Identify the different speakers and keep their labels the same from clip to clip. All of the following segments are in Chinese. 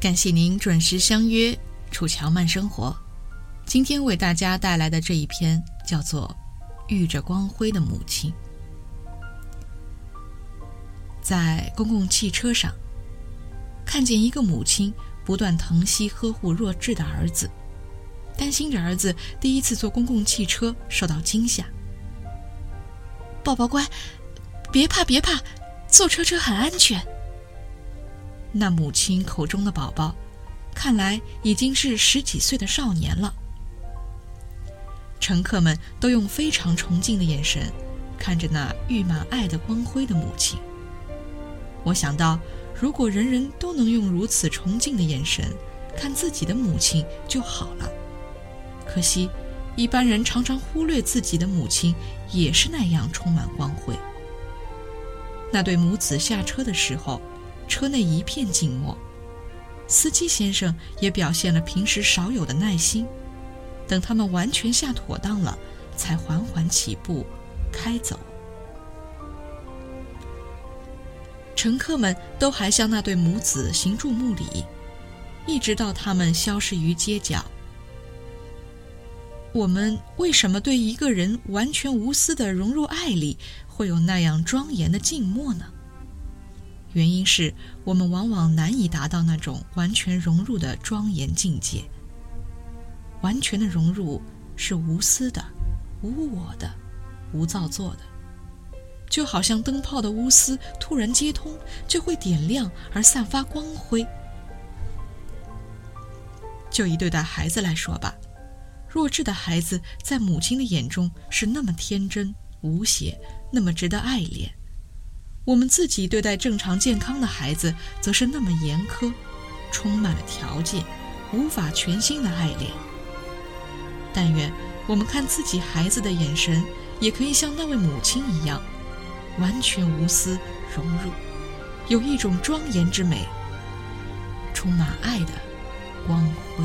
Speaker 1: 感谢您准时相约《楚乔慢生活》。今天为大家带来的这一篇叫做《遇着光辉的母亲》。在公共汽车上，看见一个母亲不断疼惜呵护弱智的儿子，担心着儿子第一次坐公共汽车受到惊吓。宝宝乖，别怕别怕，坐车车很安全。那母亲口中的宝宝，看来已经是十几岁的少年了。乘客们都用非常崇敬的眼神看着那溢满爱的光辉的母亲。我想到，如果人人都能用如此崇敬的眼神看自己的母亲就好了。可惜，一般人常常忽略自己的母亲也是那样充满光辉。那对母子下车的时候。车内一片静默，司机先生也表现了平时少有的耐心，等他们完全下妥当了，才缓缓起步，开走。乘客们都还向那对母子行注目礼，一直到他们消失于街角。我们为什么对一个人完全无私的融入爱里，会有那样庄严的静默呢？原因是我们往往难以达到那种完全融入的庄严境界。完全的融入是无私的、无我的、无造作的，就好像灯泡的钨丝突然接通，就会点亮而散发光辉。就以对待孩子来说吧，弱智的孩子在母亲的眼中是那么天真无邪，那么值得爱恋。我们自己对待正常健康的孩子，则是那么严苛，充满了条件，无法全心的爱恋。但愿我们看自己孩子的眼神，也可以像那位母亲一样，完全无私融入，有一种庄严之美，充满爱的光辉。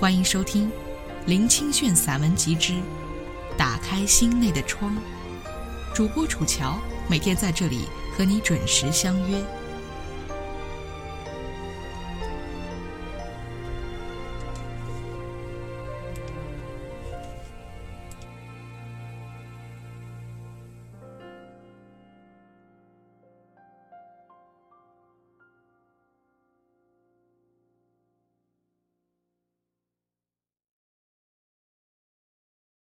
Speaker 1: 欢迎收听《林清炫散文集之打开心内的窗》，主播楚乔每天在这里和你准时相约。